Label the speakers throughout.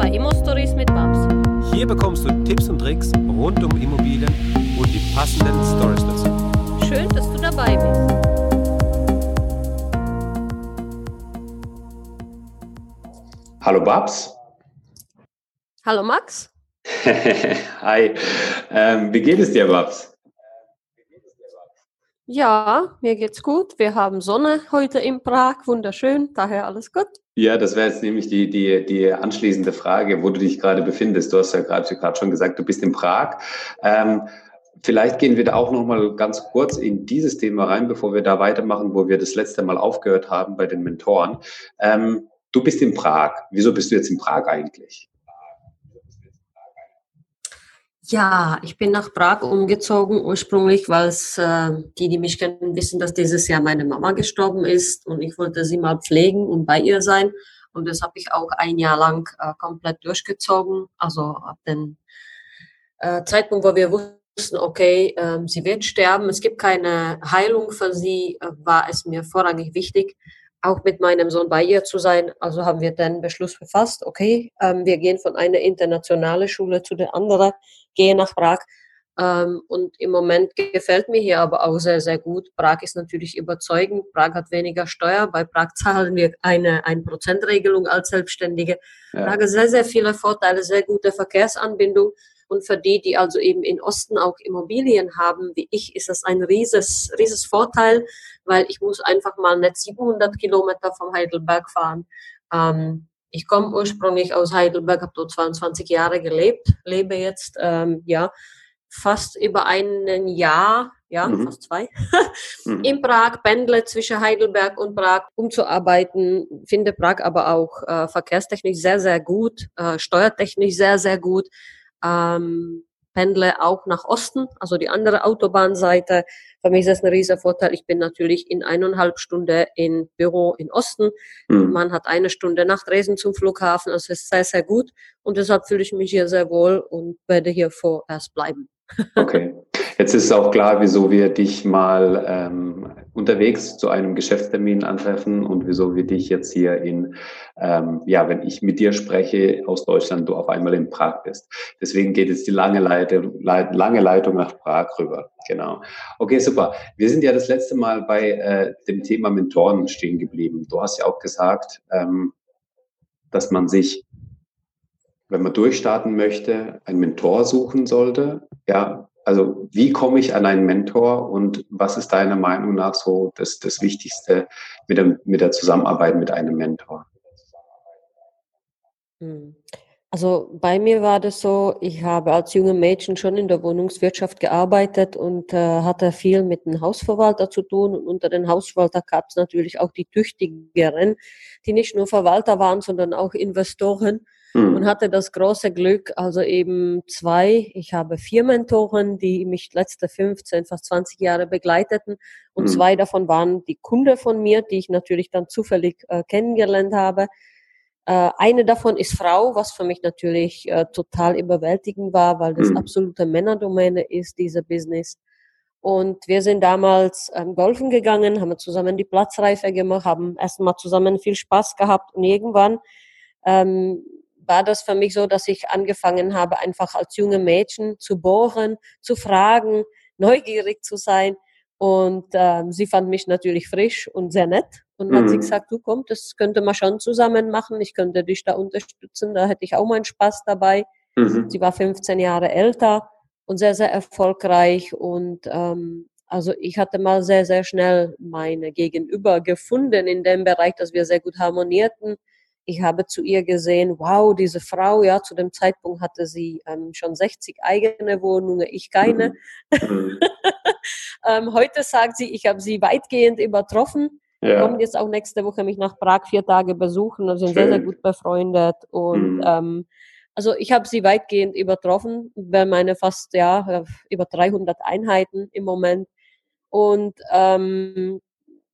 Speaker 1: bei Immo Stories mit Babs.
Speaker 2: Hier bekommst du Tipps und Tricks rund um Immobilien und die passenden Stories dazu.
Speaker 1: Schön, dass du dabei bist.
Speaker 3: Hallo Babs.
Speaker 1: Hallo Max.
Speaker 3: Hi. Ähm, wie geht es dir, Babs?
Speaker 1: Ja, mir geht's gut. Wir haben Sonne heute in Prag, wunderschön, daher alles gut.
Speaker 3: Ja, das wäre jetzt nämlich die, die, die anschließende Frage, wo du dich gerade befindest. Du hast ja gerade schon gesagt, du bist in Prag. Ähm, vielleicht gehen wir da auch noch mal ganz kurz in dieses Thema rein, bevor wir da weitermachen, wo wir das letzte Mal aufgehört haben bei den Mentoren. Ähm, du bist in Prag. Wieso bist du jetzt in Prag eigentlich?
Speaker 1: Ja, ich bin nach Prag umgezogen, ursprünglich, weil es äh, die, die mich kennen, wissen, dass dieses Jahr meine Mama gestorben ist und ich wollte sie mal pflegen und bei ihr sein. Und das habe ich auch ein Jahr lang äh, komplett durchgezogen. Also ab dem äh, Zeitpunkt, wo wir wussten, okay, äh, sie wird sterben, es gibt keine Heilung für sie, äh, war es mir vorrangig wichtig, auch mit meinem Sohn bei ihr zu sein. Also haben wir den Beschluss gefasst, okay, ähm, wir gehen von einer internationalen Schule zu der anderen, gehen nach Prag. Ähm, und im Moment gefällt mir hier aber auch sehr, sehr gut. Prag ist natürlich überzeugend. Prag hat weniger Steuer. Bei Prag zahlen wir eine 1%-Regelung als Selbstständige. Ja. Prag hat sehr, sehr viele Vorteile, sehr gute Verkehrsanbindung. Und für die, die also eben in Osten auch Immobilien haben, wie ich, ist das ein rieses, rieses Vorteil, weil ich muss einfach mal nicht 700 Kilometer vom Heidelberg fahren. Ähm, ich komme ursprünglich aus Heidelberg, habe dort 22 Jahre gelebt, lebe jetzt, ähm, ja, fast über ein Jahr, ja, mhm. fast zwei, mhm. in Prag, pendle zwischen Heidelberg und Prag, um zu arbeiten, finde Prag aber auch äh, verkehrstechnisch sehr, sehr gut, äh, steuertechnisch sehr, sehr gut ähm, pendle auch nach Osten, also die andere Autobahnseite. Für mich ist das ein riesiger Vorteil. Ich bin natürlich in eineinhalb Stunden im Büro in Osten. Mhm. Man hat eine Stunde nach Dresden zum Flughafen. Also es ist sehr, sehr gut. Und deshalb fühle ich mich hier sehr wohl und werde hier vorerst bleiben.
Speaker 3: Okay. Jetzt ist auch klar, wieso wir dich mal ähm, unterwegs zu einem Geschäftstermin antreffen und wieso wir dich jetzt hier in, ähm, ja, wenn ich mit dir spreche aus Deutschland, du auf einmal in Prag bist. Deswegen geht jetzt die lange, Leite, lange Leitung nach Prag rüber. Genau. Okay, super. Wir sind ja das letzte Mal bei äh, dem Thema Mentoren stehen geblieben. Du hast ja auch gesagt, ähm, dass man sich wenn man durchstarten möchte, einen Mentor suchen sollte. Ja, also wie komme ich an einen Mentor und was ist deiner Meinung nach so das, das Wichtigste mit, dem, mit der Zusammenarbeit mit einem Mentor?
Speaker 1: Hm. Also bei mir war das so, ich habe als junge Mädchen schon in der Wohnungswirtschaft gearbeitet und äh, hatte viel mit dem Hausverwalter zu tun. Und unter den Hausverwalter gab es natürlich auch die Tüchtigeren, die nicht nur Verwalter waren, sondern auch Investoren mhm. und hatte das große Glück, also eben zwei, ich habe vier Mentoren, die mich letzte 15, fast 20 Jahre begleiteten und mhm. zwei davon waren die Kunde von mir, die ich natürlich dann zufällig äh, kennengelernt habe. Äh, eine davon ist Frau, was für mich natürlich äh, total überwältigend war, weil das mhm. absolute Männerdomäne ist, dieser Business. Und wir sind damals ähm, golfen gegangen, haben zusammen die Platzreife gemacht, haben erstmal zusammen viel Spaß gehabt und irgendwann ähm, war das für mich so, dass ich angefangen habe, einfach als junge Mädchen zu bohren, zu fragen, neugierig zu sein. Und ähm, sie fand mich natürlich frisch und sehr nett. Und dann mhm. hat sie gesagt, du komm, das könnte man schon zusammen machen. Ich könnte dich da unterstützen. Da hätte ich auch meinen Spaß dabei. Mhm. Sie war 15 Jahre älter und sehr, sehr erfolgreich. Und ähm, also ich hatte mal sehr, sehr schnell meine Gegenüber gefunden in dem Bereich, dass wir sehr gut harmonierten. Ich habe zu ihr gesehen, wow, diese Frau, ja, zu dem Zeitpunkt hatte sie ähm, schon 60 eigene Wohnungen, ich keine. Mhm. ähm, heute sagt sie, ich habe sie weitgehend übertroffen. Ja. Kommt jetzt auch nächste Woche mich nach Prag vier Tage besuchen, also sind sehr, sehr gut befreundet und mhm. ähm, also ich habe sie weitgehend übertroffen, bei meine fast ja über 300 Einheiten im Moment und ähm,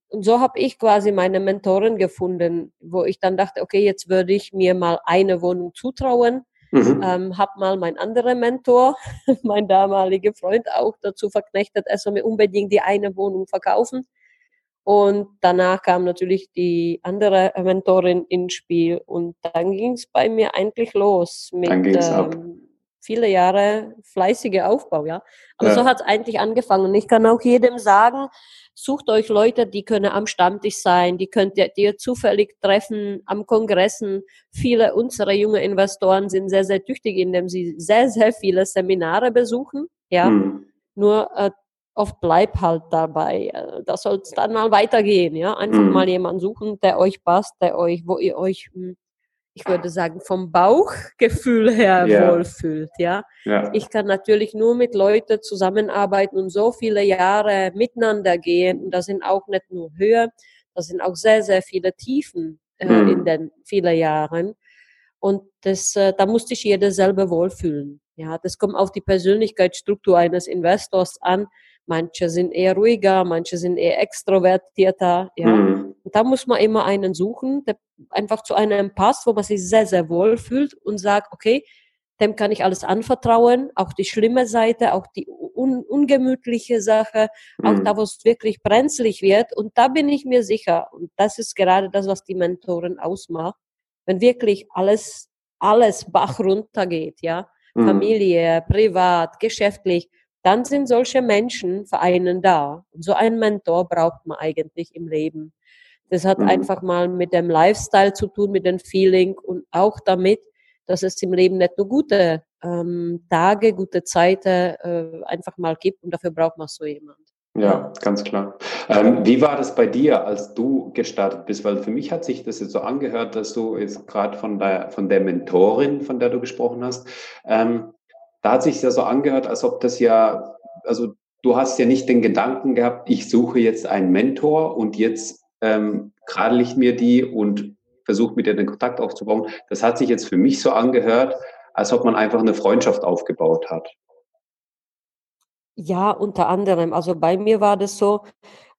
Speaker 1: und so habe ich quasi meine Mentorin gefunden, wo ich dann dachte, okay, jetzt würde ich mir mal eine Wohnung zutrauen. Mhm. Ähm, habe mal mein anderer Mentor, mein damaliger Freund auch dazu verknechtet, er soll mir unbedingt die eine Wohnung verkaufen. Und danach kam natürlich die andere Mentorin ins Spiel. Und dann ging es bei mir eigentlich los mit ähm, viele Jahre fleißiger Aufbau, ja. Aber ja. so hat es eigentlich angefangen. Und ich kann auch jedem sagen, sucht euch Leute, die können am Stammtisch sein, die könnt ihr, ihr zufällig treffen am Kongressen. Viele unserer jungen Investoren sind sehr, sehr tüchtig, indem sie sehr, sehr viele Seminare besuchen, ja. Mhm. Nur äh, oft bleibt halt dabei. Äh, da soll es dann mal weitergehen, ja. Einfach mhm. mal jemanden suchen, der euch passt, der euch, wo ihr euch, hm, ich würde sagen, vom Bauchgefühl her yeah. wohlfühlt, ja? ja. Ich kann natürlich nur mit Leuten zusammenarbeiten und so viele Jahre miteinander gehen. Und da sind auch nicht nur Höhe, da sind auch sehr, sehr viele Tiefen äh, mhm. in den vielen Jahren. Und das, äh, da musste ich jeder selber wohlfühlen. Ja, das kommt auf die Persönlichkeitsstruktur eines Investors an manche sind eher ruhiger, manche sind eher extrovertierter. Ja. Mhm. Und da muss man immer einen suchen, der einfach zu einem passt, wo man sich sehr, sehr wohl fühlt und sagt, okay, dem kann ich alles anvertrauen, auch die schlimme Seite, auch die un ungemütliche Sache, mhm. auch da, wo es wirklich brenzlig wird. Und da bin ich mir sicher, und das ist gerade das, was die Mentoren ausmacht, wenn wirklich alles, alles Bach runtergeht, ja, mhm. Familie, privat, geschäftlich, dann sind solche Menschen für einen da. Und so einen Mentor braucht man eigentlich im Leben. Das hat mhm. einfach mal mit dem Lifestyle zu tun, mit dem Feeling und auch damit, dass es im Leben nicht nur gute ähm, Tage, gute Zeiten äh, einfach mal gibt und dafür braucht man so jemand.
Speaker 3: Ja, ganz klar. Ähm, wie war das bei dir, als du gestartet bist? Weil für mich hat sich das jetzt so angehört, dass du jetzt gerade von der, von der Mentorin, von der du gesprochen hast, ähm, da hat sich ja so angehört, als ob das ja, also du hast ja nicht den Gedanken gehabt, ich suche jetzt einen Mentor und jetzt ähm, kradel ich mir die und versuche mit dir den Kontakt aufzubauen. Das hat sich jetzt für mich so angehört, als ob man einfach eine Freundschaft aufgebaut hat.
Speaker 1: Ja, unter anderem. Also bei mir war das so,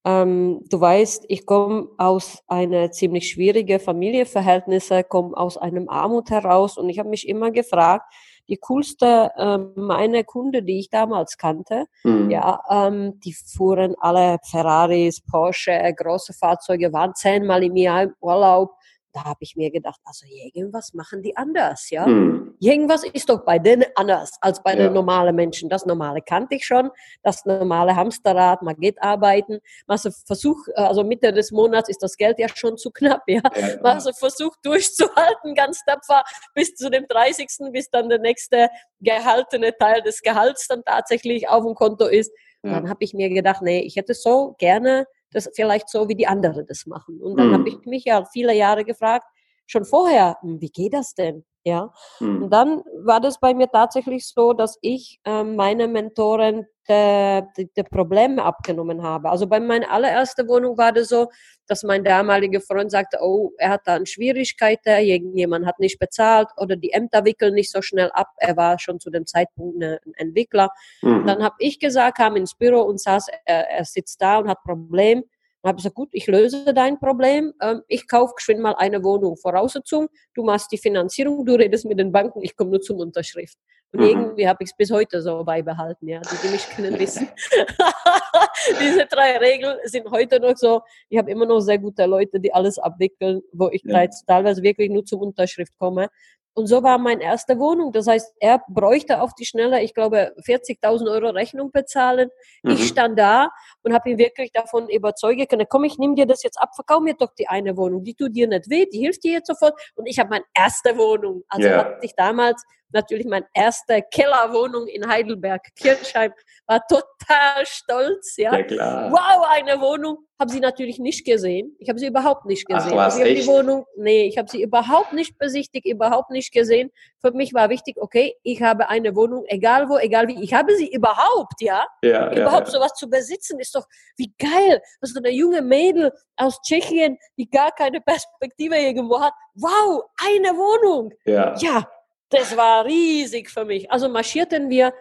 Speaker 1: ähm, du weißt, ich komme aus einer ziemlich schwierigen Familienverhältnisse, komme aus einem Armut heraus und ich habe mich immer gefragt, die coolste äh, meine Kunde, die ich damals kannte, mhm. ja, ähm, die fuhren alle Ferraris, Porsche, große Fahrzeuge, waren zehnmal im Jahr im Urlaub da habe ich mir gedacht, also irgendwas machen die anders, ja. Mhm. Irgendwas ist doch bei denen anders als bei ja. den normalen Menschen. Das Normale kannte ich schon, das normale Hamsterrad, man geht arbeiten, man versucht, also Mitte des Monats ist das Geld ja schon zu knapp, ja. ja. Man also versucht durchzuhalten, ganz tapfer, bis zu dem 30., bis dann der nächste gehaltene Teil des Gehalts dann tatsächlich auf dem Konto ist. Ja. Dann habe ich mir gedacht, nee, ich hätte so gerne das vielleicht so, wie die anderen das machen. Und dann mhm. habe ich mich ja viele Jahre gefragt, schon vorher, hm, wie geht das denn? Ja. Mhm. Und dann war das bei mir tatsächlich so, dass ich äh, meine Mentoren die, die Probleme abgenommen habe. Also bei meiner allerersten Wohnung war das so, dass mein damaliger Freund sagte, oh, er hat da Schwierigkeiten, irgendjemand hat nicht bezahlt oder die Ämter wickeln nicht so schnell ab. Er war schon zu dem Zeitpunkt ein Entwickler. Mhm. Dann habe ich gesagt, kam ins Büro und saß, er, er sitzt da und hat Problem. Dann habe ich gesagt, gut, ich löse dein Problem. Ähm, ich kaufe geschwind mal eine Wohnung. Voraussetzung, du machst die Finanzierung, du redest mit den Banken, ich komme nur zum Unterschrift. Und mhm. irgendwie habe ich es bis heute so beibehalten, ja. Die, die mich kennen, wissen. Diese drei Regeln sind heute noch so. Ich habe immer noch sehr gute Leute, die alles abwickeln, wo ich ja. teilweise wirklich nur zum Unterschrift komme. Und so war meine erste Wohnung. Das heißt, er bräuchte auf die Schnelle, ich glaube, 40.000 Euro Rechnung bezahlen. Mhm. Ich stand da und habe ihn wirklich davon überzeugen können, komm, ich nehme dir das jetzt ab, verkauf mir doch die eine Wohnung. Die tut dir nicht weh, die hilft dir jetzt sofort. Und ich habe meine erste Wohnung. Also yeah. hatte ich damals natürlich meine erste Kellerwohnung in Heidelberg, Kirchheim, war total stolz, ja. ja klar. Wow, eine Wohnung. Habe sie natürlich nicht gesehen. Ich habe sie überhaupt nicht gesehen. Ach, also ich die Wohnung, nee, ich habe sie überhaupt nicht besichtigt, überhaupt nicht gesehen. Für mich war wichtig, okay, ich habe eine Wohnung, egal wo, egal wie. Ich habe sie überhaupt, ja. ja überhaupt ja, sowas zu besitzen, ist doch wie geil. Das ist eine junge Mädel aus Tschechien, die gar keine Perspektive irgendwo hat. Wow, eine Wohnung. Ja. Ja, das war riesig für mich. Also marschierten wir.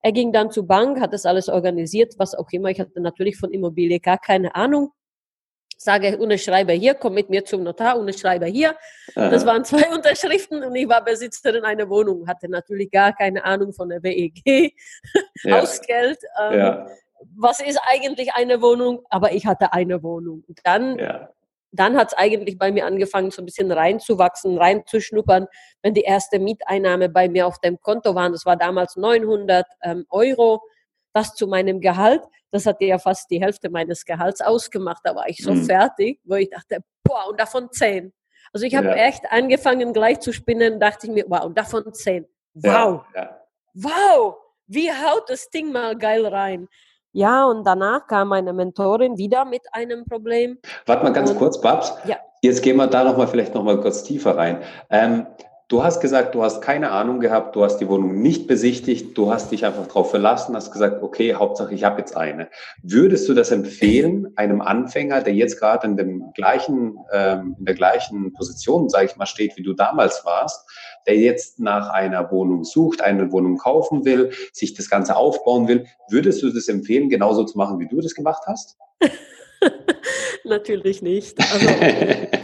Speaker 1: Er ging dann zur Bank, hat das alles organisiert, was auch immer. Ich hatte natürlich von Immobilie gar keine Ahnung. Sage, unterschreibe hier, komm mit mir zum Notar, unterschreibe hier. Das waren zwei Unterschriften und ich war Besitzerin einer Wohnung, hatte natürlich gar keine Ahnung von der WEG, ja. Hausgeld. Ähm, ja. was ist eigentlich eine Wohnung? Aber ich hatte eine Wohnung. Dann, ja. Dann hat es eigentlich bei mir angefangen, so ein bisschen reinzuwachsen, reinzuschnuppern. Wenn die erste Mieteinnahme bei mir auf dem Konto war, das war damals 900 ähm, Euro, das zu meinem Gehalt, das hat ja fast die Hälfte meines Gehalts ausgemacht. Da war ich so mhm. fertig, wo ich dachte, boah, und davon zehn. Also ich habe ja. echt angefangen gleich zu spinnen, dachte ich mir, wow, und davon zehn. Wow. Ja, ja. Wow, wie haut das Ding mal geil rein? Ja, und danach kam meine Mentorin wieder mit einem Problem.
Speaker 3: Warte mal ganz und, kurz, Babs. Ja. Jetzt gehen wir da nochmal vielleicht nochmal kurz tiefer rein. Ähm, Du hast gesagt, du hast keine Ahnung gehabt, du hast die Wohnung nicht besichtigt, du hast dich einfach darauf verlassen, hast gesagt, okay, Hauptsache ich habe jetzt eine. Würdest du das empfehlen, einem Anfänger, der jetzt gerade in dem gleichen, ähm, in der gleichen Position, sage ich mal, steht, wie du damals warst, der jetzt nach einer Wohnung sucht, eine Wohnung kaufen will, sich das Ganze aufbauen will, würdest du das empfehlen, genauso zu machen, wie du das gemacht hast?
Speaker 1: natürlich nicht. Also,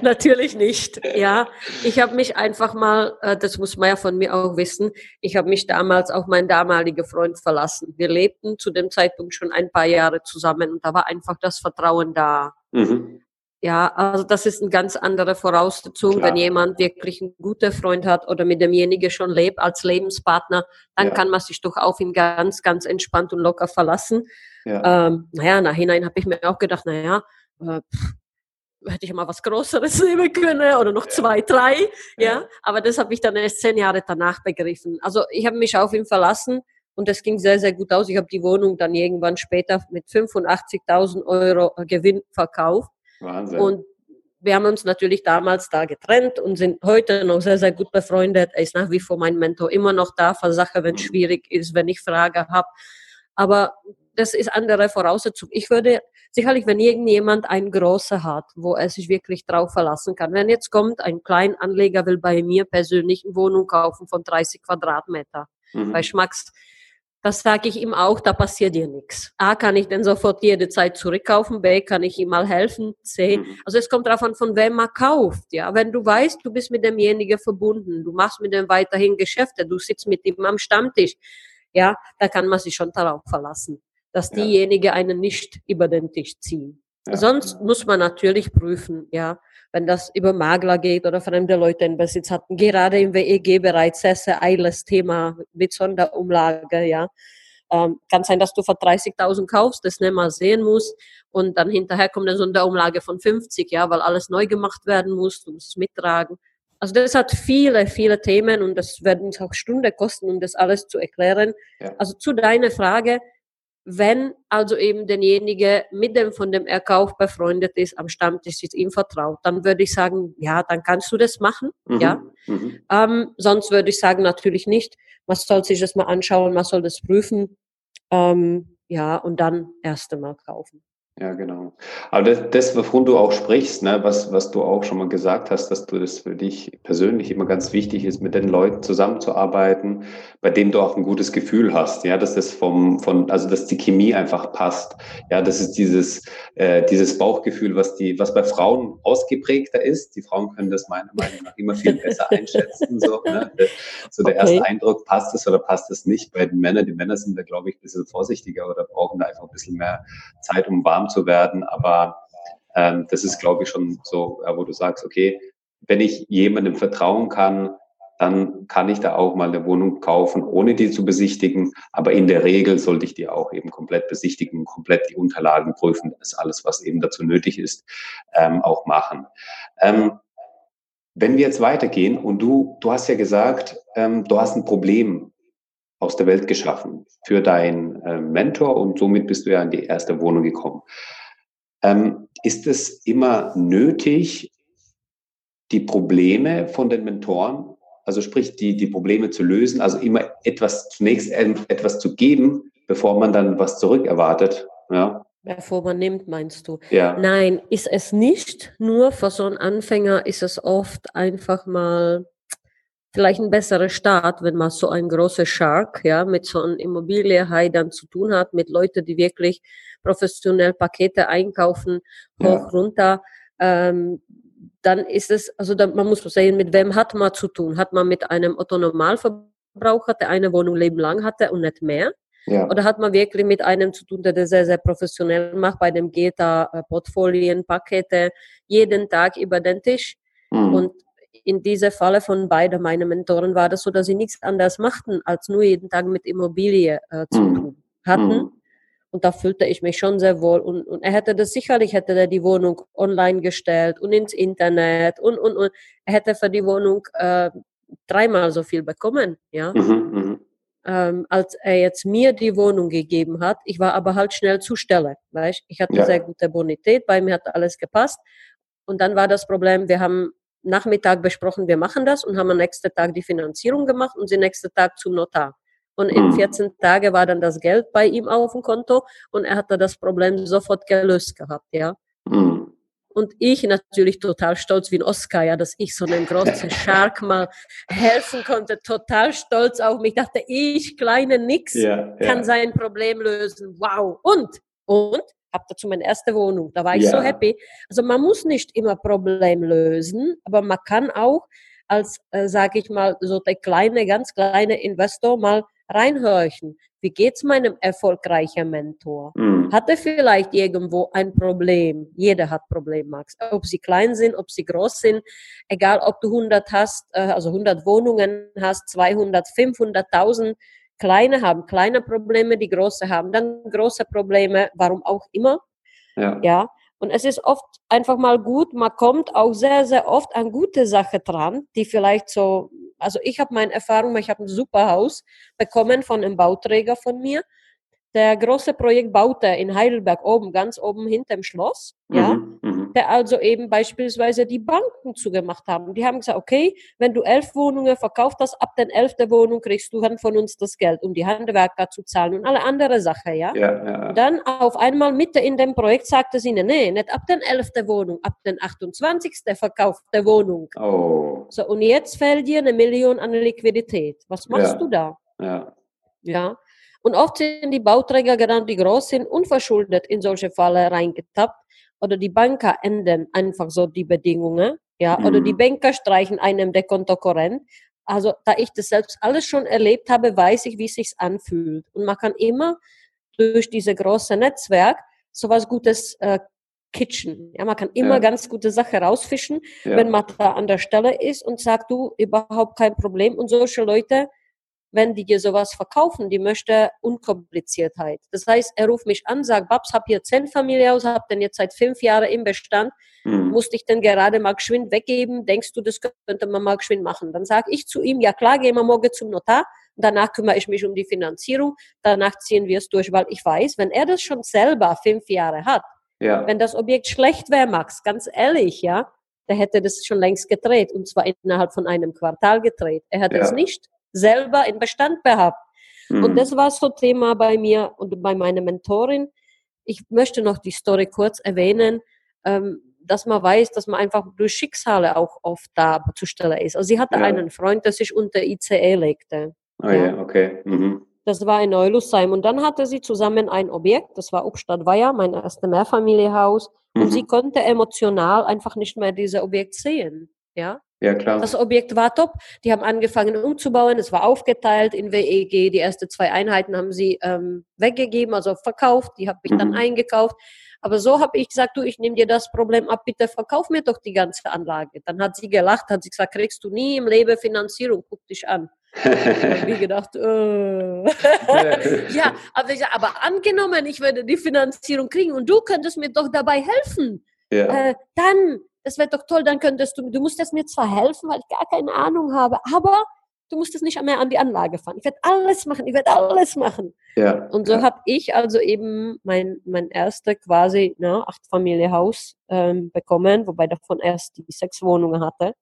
Speaker 1: natürlich nicht. Ja, ich habe mich einfach mal, äh, das muss man ja von mir auch wissen, ich habe mich damals auf meinen damaligen Freund verlassen. Wir lebten zu dem Zeitpunkt schon ein paar Jahre zusammen und da war einfach das Vertrauen da. Mhm. Ja, also das ist eine ganz andere Voraussetzung, Klar. wenn jemand wirklich einen guten Freund hat oder mit demjenigen schon lebt als Lebenspartner, dann ja. kann man sich doch auf ihn ganz, ganz entspannt und locker verlassen. Ja. Ähm, naja, nachhinein habe ich mir auch gedacht, naja, äh, hätte ich mal was Größeres nehmen können oder noch zwei, drei, ja. ja. Aber das habe ich dann erst zehn Jahre danach begriffen. Also ich habe mich auf ihn verlassen und das ging sehr, sehr gut aus. Ich habe die Wohnung dann irgendwann später mit 85.000 Euro Gewinn verkauft. Wahnsinn. Und wir haben uns natürlich damals da getrennt und sind heute noch sehr, sehr gut befreundet. Er ist nach wie vor mein Mentor, immer noch da für Sachen, wenn es mhm. schwierig ist, wenn ich Frage habe. Aber das ist andere Voraussetzung. Ich würde sicherlich, wenn irgendjemand ein großer hat, wo er sich wirklich drauf verlassen kann. Wenn jetzt kommt, ein Kleinanleger will bei mir persönlich eine Wohnung kaufen von 30 Quadratmeter mhm. bei Schmacks, das sage ich ihm auch, da passiert dir nichts. A, kann ich denn sofort jede Zeit zurückkaufen, B, kann ich ihm mal helfen, C, mhm. also es kommt darauf an, von wem man kauft, ja. Wenn du weißt, du bist mit demjenigen verbunden, du machst mit dem weiterhin Geschäfte, du sitzt mit ihm am Stammtisch, ja, da kann man sich schon darauf verlassen dass ja. diejenigen einen nicht über den Tisch ziehen. Ja. Sonst muss man natürlich prüfen, ja, wenn das über Makler geht oder fremde Leute in Besitz hatten. Gerade im WEG bereits sehr, sehr eiles Thema mit Sonderumlage, ja. Ähm, kann sein, dass du für 30.000 kaufst, das nicht mal sehen musst und dann hinterher kommt eine Sonderumlage von 50, ja, weil alles neu gemacht werden muss, du musst es mittragen. Also das hat viele, viele Themen und das werden uns auch Stunden kosten, um das alles zu erklären. Ja. Also zu deiner Frage, wenn also eben derjenige mit dem von dem Erkauf befreundet ist, am Stammtisch ist, ihm vertraut, dann würde ich sagen, ja, dann kannst du das machen, mhm. ja. Mhm. Ähm, sonst würde ich sagen, natürlich nicht. Man soll sich das mal anschauen, man soll das prüfen, ähm, ja, und dann erst einmal kaufen.
Speaker 3: Ja, genau. Aber das, das, wovon du auch sprichst, ne, was, was du auch schon mal gesagt hast, dass du das für dich persönlich immer ganz wichtig ist, mit den Leuten zusammenzuarbeiten, bei denen du auch ein gutes Gefühl hast, ja, dass das vom, von, also dass die Chemie einfach passt. Ja, das ist dieses, äh, dieses Bauchgefühl, was die, was bei Frauen ausgeprägter ist. Die Frauen können das meiner Meinung nach immer viel besser einschätzen. So, ne? so der okay. erste Eindruck, passt es oder passt es nicht bei den Männern. Die Männer sind da, glaube ich, ein bisschen vorsichtiger oder brauchen da einfach ein bisschen mehr Zeit, um warm zu werden. Aber ähm, das ist, glaube ich, schon so, wo du sagst, okay, wenn ich jemandem vertrauen kann, dann kann ich da auch mal eine Wohnung kaufen, ohne die zu besichtigen. Aber in der Regel sollte ich die auch eben komplett besichtigen, komplett die Unterlagen prüfen, das alles, was eben dazu nötig ist, ähm, auch machen. Ähm, wenn wir jetzt weitergehen und du, du hast ja gesagt, ähm, du hast ein Problem aus der Welt geschaffen für deinen äh, Mentor und somit bist du ja in die erste Wohnung gekommen. Ähm, ist es immer nötig, die Probleme von den Mentoren, also sprich die, die Probleme zu lösen, also immer etwas zunächst etwas zu geben, bevor man dann was zurück erwartet? Ja?
Speaker 1: Bevor man nimmt, meinst du? Ja. Nein, ist es nicht. Nur für so einen Anfänger ist es oft einfach mal vielleicht ein besserer Start, wenn man so ein großer Shark, ja, mit so einem Immobilienhai dann zu tun hat, mit Leuten, die wirklich professionell Pakete einkaufen, hoch, ja. runter, ähm, dann ist es, also da, man muss sehen, mit wem hat man zu tun? Hat man mit einem Otto-Normalverbraucher, der eine Wohnung leben lang hatte und nicht mehr? Ja. Oder hat man wirklich mit einem zu tun, der das sehr, sehr professionell macht, bei dem geht da äh, Portfolien, Pakete jeden Tag über den Tisch. Mhm. Und in dieser Falle von beiden meinen Mentoren war das so, dass sie nichts anderes machten, als nur jeden Tag mit Immobilie äh, zu mhm. tun hatten. Mhm. Und da fühlte ich mich schon sehr wohl. Und, und er hätte das sicherlich, hätte er die Wohnung online gestellt und ins Internet und, und, und. Er hätte für die Wohnung äh, dreimal so viel bekommen, ja. Mhm, mhm, ähm, als er jetzt mir die Wohnung gegeben hat. Ich war aber halt schnell zu Stelle, weißt? Ich hatte ja. sehr gute Bonität, bei mir hat alles gepasst. Und dann war das Problem, wir haben Nachmittag besprochen, wir machen das und haben am nächsten Tag die Finanzierung gemacht und den nächsten Tag zum Notar. Und in 14 mhm. Tagen war dann das Geld bei ihm auf dem Konto und er hatte das Problem sofort gelöst gehabt, ja. Mhm. Und ich natürlich total stolz wie ein Oscar, ja, dass ich so einem großen Shark mal helfen konnte. Total stolz auf mich. Dachte, ich, kleine Nix, ja, kann ja. sein Problem lösen. Wow. Und, und, hab dazu meine erste Wohnung. Da war ich ja. so happy. Also man muss nicht immer Problem lösen, aber man kann auch als, äh, sage ich mal, so der kleine, ganz kleine Investor mal reinhorchen. Wie geht's meinem erfolgreichen Mentor? Mhm. Hat er vielleicht irgendwo ein Problem? Jeder hat Probleme, Max. Ob sie klein sind, ob sie groß sind, egal ob du 100 hast, äh, also 100 Wohnungen hast, 200, 500.000, kleine haben kleine Probleme, die große haben dann große Probleme, warum auch immer. Ja. ja. Und es ist oft einfach mal gut, man kommt auch sehr, sehr oft an gute Sachen dran, die vielleicht so also ich habe meine Erfahrung, ich habe ein super Haus bekommen von einem Bauträger von mir. Der große Projekt baute in Heidelberg oben, ganz oben hinterm Schloss, mhm, ja, der also eben beispielsweise die Banken zugemacht haben. Die haben gesagt, okay, wenn du elf Wohnungen verkauft hast, ab der elften Wohnung kriegst du dann von uns das Geld, um die Handwerker zu zahlen und alle andere Sachen, ja. ja, ja. Dann auf einmal Mitte in dem Projekt sagte sie, nee, nicht ab der elften Wohnung, ab der 28. verkaufte Wohnung. Oh. So, und jetzt fällt dir eine Million an Liquidität. Was machst ja. du da? Ja. Ja. Und oft sind die Bauträger, gerade die groß sind, unverschuldet in solche Fälle reingetappt. Oder die Banker ändern einfach so die Bedingungen. Ja, mhm. oder die Banker streichen einem der Kontokorrent. Also, da ich das selbst alles schon erlebt habe, weiß ich, wie es sich anfühlt. Und man kann immer durch diese große Netzwerk sowas Gutes äh, kitchen. Ja, man kann immer ja. ganz gute Sachen rausfischen, ja. wenn man da an der Stelle ist und sagt, du, überhaupt kein Problem. Und solche Leute wenn die dir sowas verkaufen, die möchte Unkompliziertheit. Das heißt, er ruft mich an, sagt, Babs, hab hier zehn Familienhaus, hab den jetzt seit fünf Jahren im Bestand, mhm. musste ich denn gerade mal geschwind weggeben, denkst du, das könnte man mal geschwind machen? Dann sage ich zu ihm, ja klar, gehen wir morgen zum Notar, danach kümmere ich mich um die Finanzierung, danach ziehen wir es durch, weil ich weiß, wenn er das schon selber fünf Jahre hat, ja. wenn das Objekt schlecht wäre, Max, ganz ehrlich, ja, der hätte das schon längst gedreht und zwar innerhalb von einem Quartal gedreht. Er hat ja. es nicht selber in Bestand gehabt. Mhm. Und das war so Thema bei mir und bei meiner Mentorin. Ich möchte noch die Story kurz erwähnen, ähm, dass man weiß, dass man einfach durch Schicksale auch oft da zu Stelle ist. Also sie hatte ja. einen Freund, der sich unter ICE legte.
Speaker 3: Ah ja, ja okay. Mhm.
Speaker 1: Das war in Neulusheim. Und dann hatte sie zusammen ein Objekt, das war Obstadt Weiher, mein erstes Mehrfamilienhaus. Mhm. Und sie konnte emotional einfach nicht mehr dieses Objekt sehen. Ja. Ja, klar. Das Objekt war top. Die haben angefangen umzubauen. Es war aufgeteilt in WEG. Die ersten zwei Einheiten haben sie ähm, weggegeben, also verkauft. Die habe ich mhm. dann eingekauft. Aber so habe ich gesagt, du, ich nehme dir das Problem ab, bitte verkauf mir doch die ganze Anlage. Dann hat sie gelacht, hat sie gesagt, kriegst du nie im Leben Finanzierung, guck dich an. wie gedacht, äh. ja, aber, ich, aber angenommen, ich würde die Finanzierung kriegen und du könntest mir doch dabei helfen. Ja. Äh, dann das wäre doch toll, dann könntest du, du musst es mir zwar helfen, weil ich gar keine Ahnung habe, aber du musst es nicht mehr an die Anlage fahren. Ich werde alles machen, ich werde alles machen. Ja, und so ja. habe ich also eben mein, mein erster quasi ne, Acht-Familie-Haus ähm, bekommen, wobei davon erst die sechs Wohnungen hatte.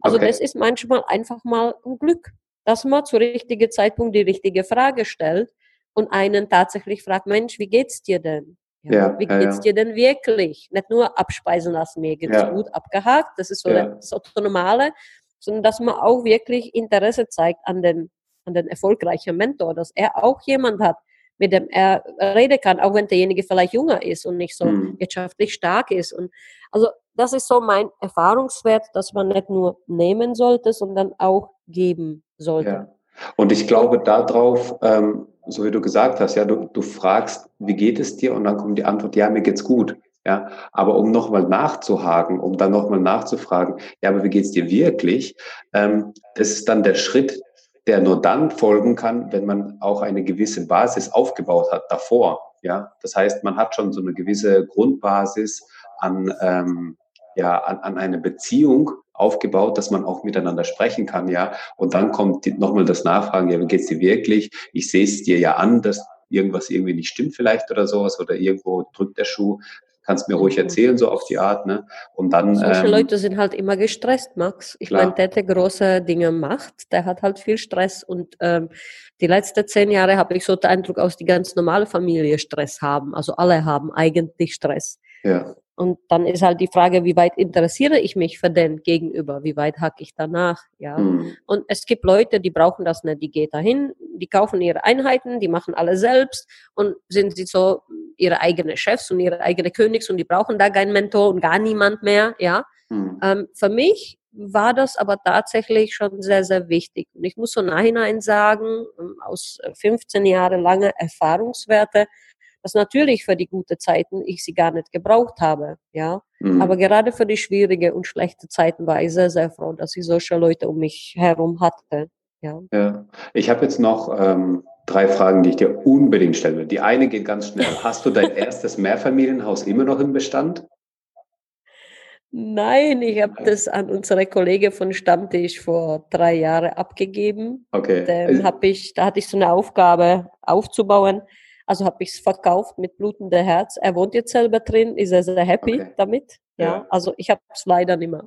Speaker 1: Also okay. das ist manchmal einfach mal ein Glück, dass man zur richtigen Zeitpunkt die richtige Frage stellt und einen tatsächlich fragt, Mensch, wie geht's dir denn? Ja, ja, wie geht's ja, dir denn wirklich? Nicht nur abspeisen lassen, mir geht's gut, abgehakt, das ist so das Autonomale, sondern dass man auch wirklich Interesse zeigt an den, an den erfolgreichen Mentor, dass er auch jemand hat, mit dem er reden kann, auch wenn derjenige vielleicht jünger ist und nicht so mhm. wirtschaftlich stark ist. Und also das ist so mein Erfahrungswert, dass man nicht nur nehmen sollte, sondern auch geben sollte.
Speaker 3: Und ich glaube darauf, ähm, so wie du gesagt hast, ja, du, du fragst, wie geht es dir? Und dann kommt die Antwort, ja, mir geht's gut. Ja, aber um nochmal nachzuhaken, um dann nochmal nachzufragen, ja, aber wie geht's dir wirklich? Ähm, das ist dann der Schritt, der nur dann folgen kann, wenn man auch eine gewisse Basis aufgebaut hat davor. Ja, das heißt, man hat schon so eine gewisse Grundbasis an, ähm, ja, an, an eine Beziehung aufgebaut, dass man auch miteinander sprechen kann, ja. Und dann kommt nochmal das Nachfragen, ja, wie geht's dir wirklich? Ich sehe es dir ja an, dass irgendwas irgendwie nicht stimmt vielleicht oder sowas oder irgendwo drückt der Schuh kannst mir ruhig mhm. erzählen, so auf die Art. Ne? Und dann.
Speaker 1: Solche ähm, Leute sind halt immer gestresst, Max. Ich meine, der, der große Dinge macht, der hat halt viel Stress. Und ähm, die letzten zehn Jahre habe ich so den Eindruck, aus die ganz normale Familie Stress haben. Also alle haben eigentlich Stress.
Speaker 3: Ja.
Speaker 1: Und dann ist halt die Frage, wie weit interessiere ich mich für den gegenüber? Wie weit hacke ich danach? Ja. Mhm. Und es gibt Leute, die brauchen das nicht. Die gehen dahin, die kaufen ihre Einheiten, die machen alle selbst und sind sie so ihre eigenen Chefs und ihre eigene Königs und die brauchen da keinen Mentor und gar niemand mehr. Ja. Mhm. Ähm, für mich war das aber tatsächlich schon sehr, sehr wichtig. Und ich muss so nachhinein sagen, ähm, aus 15 Jahre lange Erfahrungswerte, dass natürlich für die gute Zeiten ich sie gar nicht gebraucht habe, ja. Mhm. Aber gerade für die schwierige und schlechte Zeiten war ich sehr, sehr froh, dass ich solche Leute um mich herum hatte, ja.
Speaker 3: ja. Ich habe jetzt noch ähm, drei Fragen, die ich dir unbedingt stellen will. Die eine geht ganz schnell. Hast du dein erstes Mehrfamilienhaus immer noch im Bestand?
Speaker 1: Nein, ich habe das an unsere Kollege von Stammtisch vor drei Jahren abgegeben.
Speaker 3: Okay.
Speaker 1: Dem hab ich, da hatte ich so eine Aufgabe aufzubauen. Also habe ich es verkauft mit blutendem Herz. Er wohnt jetzt selber drin, ist er sehr happy okay. damit. Ja, ja. also ich habe es leider nicht mehr.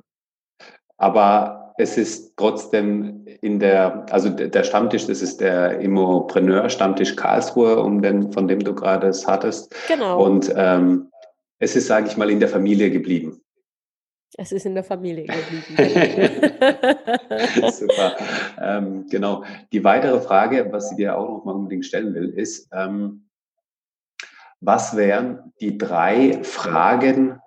Speaker 3: Aber es ist trotzdem in der, also der Stammtisch, das ist der Immopreneur-Stammtisch Karlsruhe, um den, von dem du gerade es hattest.
Speaker 1: Genau.
Speaker 3: Und ähm, es ist, sage ich mal, in der Familie geblieben.
Speaker 1: Es ist in der Familie geblieben.
Speaker 3: Super. Ähm, genau. Die weitere Frage, was ich dir auch noch mal unbedingt stellen will, ist, ähm, was wären die drei Fragen,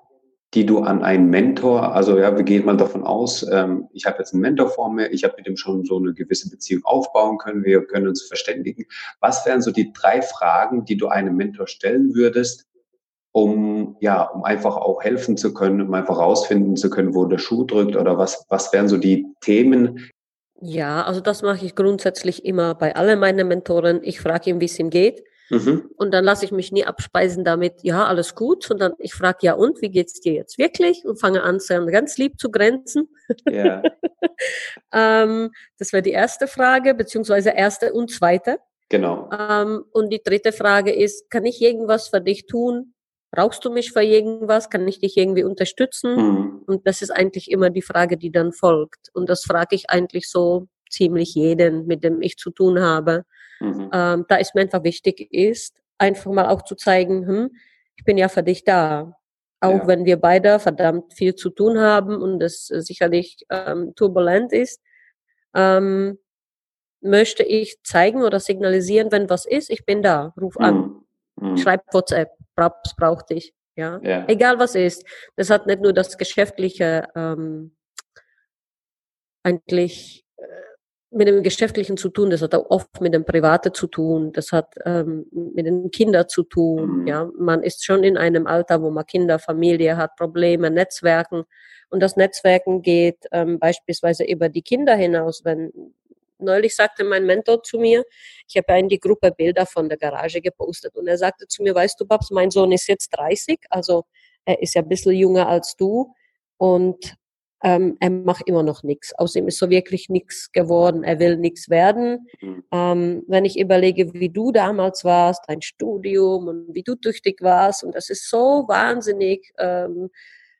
Speaker 3: die du an einen Mentor, also ja, wie geht man davon aus, ähm, ich habe jetzt einen Mentor vor mir, ich habe mit ihm schon so eine gewisse Beziehung aufbauen können, wir können uns verständigen. Was wären so die drei Fragen, die du einem Mentor stellen würdest, um ja, um einfach auch helfen zu können, um einfach rausfinden zu können, wo der Schuh drückt oder was, was wären so die Themen?
Speaker 1: Ja, also das mache ich grundsätzlich immer bei allen meinen Mentoren. Ich frage ihn, wie es ihm geht Mhm. Und dann lasse ich mich nie abspeisen damit, ja, alles gut, sondern ich frage, ja, und wie geht's dir jetzt wirklich? Und fange an, ganz lieb zu grenzen. Ja. ähm, das wäre die erste Frage, beziehungsweise erste und zweite.
Speaker 3: Genau.
Speaker 1: Ähm, und die dritte Frage ist, kann ich irgendwas für dich tun? Brauchst du mich für irgendwas? Kann ich dich irgendwie unterstützen? Mhm. Und das ist eigentlich immer die Frage, die dann folgt. Und das frage ich eigentlich so ziemlich jeden, mit dem ich zu tun habe. Mhm. Ähm, da ist mir einfach wichtig ist, einfach mal auch zu zeigen, hm, ich bin ja für dich da. Auch ja. wenn wir beide verdammt viel zu tun haben und es sicherlich ähm, turbulent ist, ähm, möchte ich zeigen oder signalisieren, wenn was ist, ich bin da, ruf an, mhm. mhm. schreib WhatsApp, was braucht dich. Ja? ja? egal was ist. Das hat nicht nur das geschäftliche ähm, eigentlich mit dem Geschäftlichen zu tun, das hat auch oft mit dem Privaten zu tun, das hat ähm, mit den Kindern zu tun. Mhm. Ja, man ist schon in einem Alter, wo man Kinder, Familie hat, Probleme, Netzwerken. Und das Netzwerken geht ähm, beispielsweise über die Kinder hinaus. Wenn neulich sagte mein Mentor zu mir, ich habe in die Gruppe Bilder von der Garage gepostet und er sagte zu mir, weißt du, Babs, mein Sohn ist jetzt 30, also er ist ja ein bisschen jünger als du und ähm, er macht immer noch nichts. Aus ihm ist so wirklich nichts geworden. Er will nichts werden. Mhm. Ähm, wenn ich überlege, wie du damals warst, dein Studium und wie du tüchtig warst, und das ist so wahnsinnig ähm,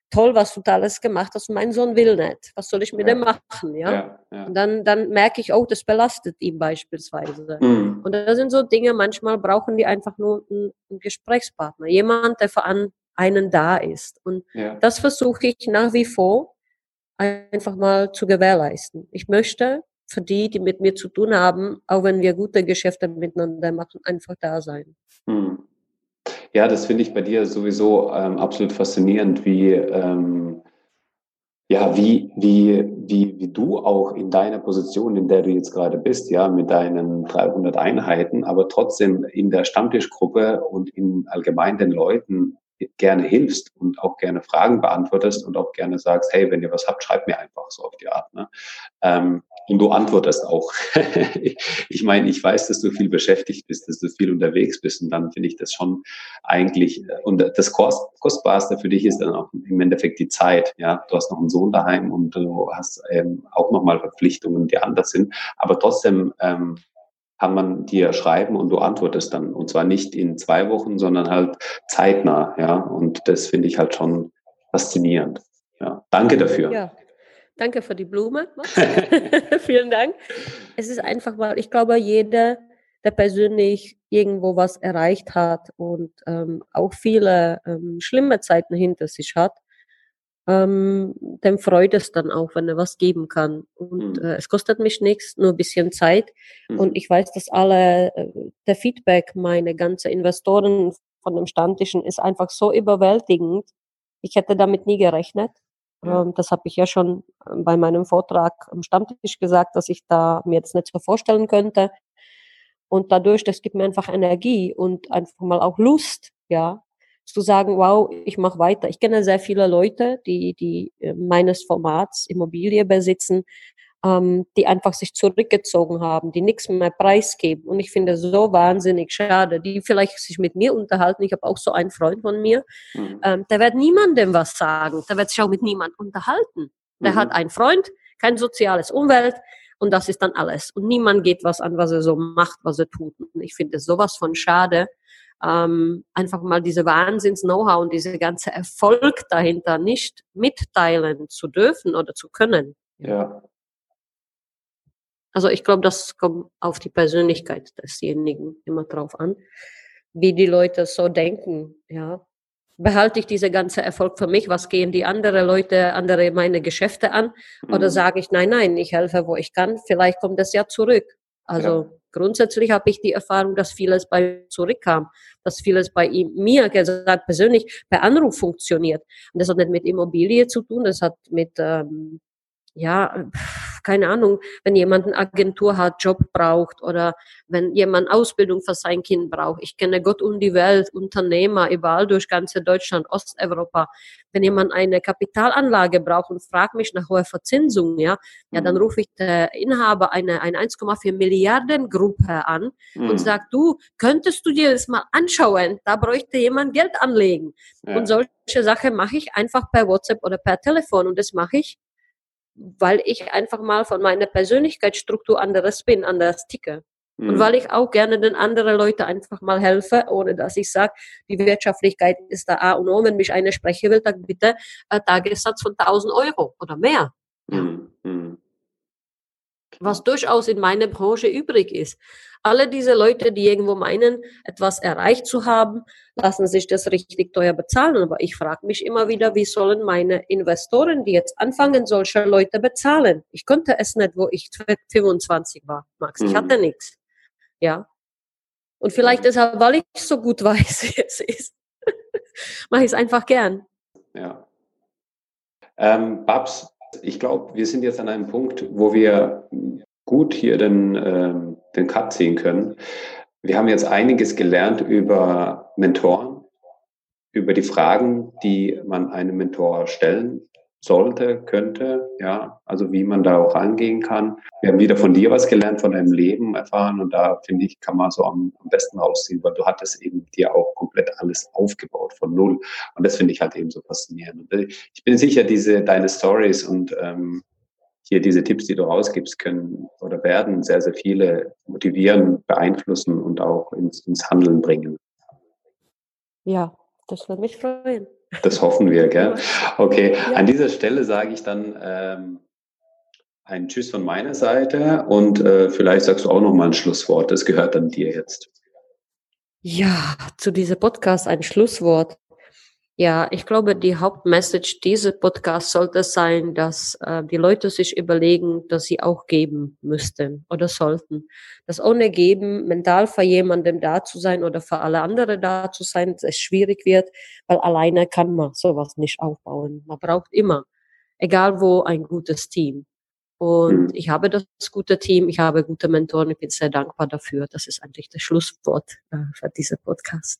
Speaker 1: toll, was du da alles gemacht hast. mein Sohn will nicht. Was soll ich mit ja. dem machen? Ja. ja, ja. Dann, dann merke ich, oh, das belastet ihn beispielsweise. Mhm. Und das sind so Dinge, manchmal brauchen die einfach nur einen, einen Gesprächspartner. Jemand, der für einen da ist. Und das versuche ich nach wie vor einfach mal zu gewährleisten. Ich möchte für die, die mit mir zu tun haben, auch wenn wir gute Geschäfte miteinander machen, einfach da sein. Hm.
Speaker 3: Ja, das finde ich bei dir sowieso ähm, absolut faszinierend, wie, ähm, ja, wie, wie, wie, wie du auch in deiner Position, in der du jetzt gerade bist, ja, mit deinen 300 Einheiten, aber trotzdem in der Stammtischgruppe und in allgemein den Leuten gerne hilfst und auch gerne Fragen beantwortest und auch gerne sagst, hey, wenn ihr was habt, schreibt mir einfach so auf die Art. Ne? Ähm, und du antwortest auch. ich meine, ich weiß, dass du viel beschäftigt bist, dass du viel unterwegs bist und dann finde ich das schon eigentlich, und das Kost, Kostbarste für dich ist dann auch im Endeffekt die Zeit. Ja, du hast noch einen Sohn daheim und du hast ähm, auch nochmal Verpflichtungen, die anders sind, aber trotzdem ähm, kann man dir schreiben und du antwortest dann. Und zwar nicht in zwei Wochen, sondern halt zeitnah. Ja, und das finde ich halt schon faszinierend. Ja, danke dafür.
Speaker 1: Ja. Danke für die Blume. Vielen Dank. Es ist einfach mal, ich glaube, jeder, der persönlich irgendwo was erreicht hat und ähm, auch viele ähm, schlimme Zeiten hinter sich hat, ähm, dem freut es dann auch, wenn er was geben kann. Und mhm. äh, es kostet mich nichts, nur ein bisschen Zeit. Mhm. Und ich weiß, dass alle, äh, der Feedback, meine ganze Investoren von dem Stammtischen ist einfach so überwältigend. Ich hätte damit nie gerechnet. Ähm, das habe ich ja schon ähm, bei meinem Vortrag am Stammtisch gesagt, dass ich da mir jetzt nicht so vorstellen könnte. Und dadurch, das gibt mir einfach Energie und einfach mal auch Lust, ja, zu sagen, wow, ich mache weiter. Ich kenne sehr viele Leute, die, die äh, meines Formats Immobilie besitzen, ähm, die einfach sich zurückgezogen haben, die nichts mehr preisgeben. Und ich finde so wahnsinnig schade, die vielleicht sich mit mir unterhalten. Ich habe auch so einen Freund von mir, mhm. ähm, der wird niemandem was sagen, der wird sich auch mit niemandem unterhalten. Der mhm. hat einen Freund, kein soziales Umwelt, und das ist dann alles. Und niemand geht was an, was er so macht, was er tut. Und ich finde sowas von schade ähm, einfach mal diese Wahnsinns-Know-how und diese ganze Erfolg dahinter nicht mitteilen zu dürfen oder zu können.
Speaker 3: Ja.
Speaker 1: Also ich glaube, das kommt auf die Persönlichkeit desjenigen immer drauf an, wie die Leute so denken, ja. Behalte ich diese ganze Erfolg für mich? Was gehen die anderen Leute, andere meine Geschäfte an? Oder mhm. sage ich, nein, nein, ich helfe, wo ich kann. Vielleicht kommt es ja zurück. Also ja. Grundsätzlich habe ich die Erfahrung, dass vieles bei zurückkam, dass vieles bei ihm, mir gesagt persönlich per Anruf funktioniert. Und das hat nicht mit Immobilie zu tun, das hat mit ähm, ja, keine Ahnung, wenn jemand eine Agentur hat, Job braucht oder wenn jemand Ausbildung für sein Kind braucht. Ich kenne Gott und die Welt, Unternehmer überall durch ganze Deutschland, Osteuropa. Wenn jemand eine Kapitalanlage braucht und fragt mich nach hoher Verzinsung, ja, ja, dann mhm. rufe ich den Inhaber einer eine 1,4 Milliarden Gruppe an mhm. und sage, du, könntest du dir das mal anschauen? Da bräuchte jemand Geld anlegen. Ja. Und solche Sachen mache ich einfach per WhatsApp oder per Telefon und das mache ich weil ich einfach mal von meiner Persönlichkeitsstruktur anderes bin, anders ticke. Mhm. Und weil ich auch gerne den anderen Leuten einfach mal helfe, ohne dass ich sage, die Wirtschaftlichkeit ist da A und O. Wenn mich eine sprechen will, dann bitte ein Tagessatz von 1000 Euro oder mehr. Mhm. Mhm was durchaus in meiner Branche übrig ist. Alle diese Leute, die irgendwo meinen, etwas erreicht zu haben, lassen sich das richtig teuer bezahlen. Aber ich frage mich immer wieder, wie sollen meine Investoren, die jetzt anfangen, solche Leute bezahlen? Ich konnte es nicht, wo ich 25 war, Max. Ich hatte mhm. nichts. Ja. Und vielleicht deshalb, weil ich so gut weiß, wie es ist, mache ich es einfach gern.
Speaker 3: Ja. Ähm, Babs, ich glaube, wir sind jetzt an einem Punkt, wo wir gut hier den, äh, den Cut ziehen können. Wir haben jetzt einiges gelernt über Mentoren, über die Fragen, die man einem Mentor stellen sollte, könnte, ja, also wie man da auch angehen kann. Wir haben wieder von dir was gelernt, von deinem Leben erfahren und da finde ich, kann man so am, am besten rausziehen, weil du hattest eben dir auch komplett alles aufgebaut von null und das finde ich halt eben so faszinierend. Und ich bin sicher, diese deine Stories und ähm, hier diese Tipps, die du rausgibst, können oder werden sehr, sehr viele motivieren, beeinflussen und auch ins, ins Handeln bringen.
Speaker 1: Ja, das würde mich freuen.
Speaker 3: Das hoffen wir, gell? Okay, ja. an dieser Stelle sage ich dann ähm, ein Tschüss von meiner Seite und äh, vielleicht sagst du auch noch mal ein Schlusswort. Das gehört dann dir jetzt.
Speaker 1: Ja, zu diesem Podcast ein Schlusswort. Ja, ich glaube, die Hauptmessage dieses Podcasts sollte sein, dass äh, die Leute sich überlegen, dass sie auch geben müssten oder sollten. Dass ohne Geben mental für jemandem da zu sein oder für alle anderen da zu sein, es schwierig wird, weil alleine kann man sowas nicht aufbauen. Man braucht immer egal wo, ein gutes Team. Und
Speaker 4: Mhm.
Speaker 1: ich habe das gute Team, ich habe gute Mentoren, ich bin sehr dankbar dafür. Das ist eigentlich das Schlusswort äh, für diesen Podcast.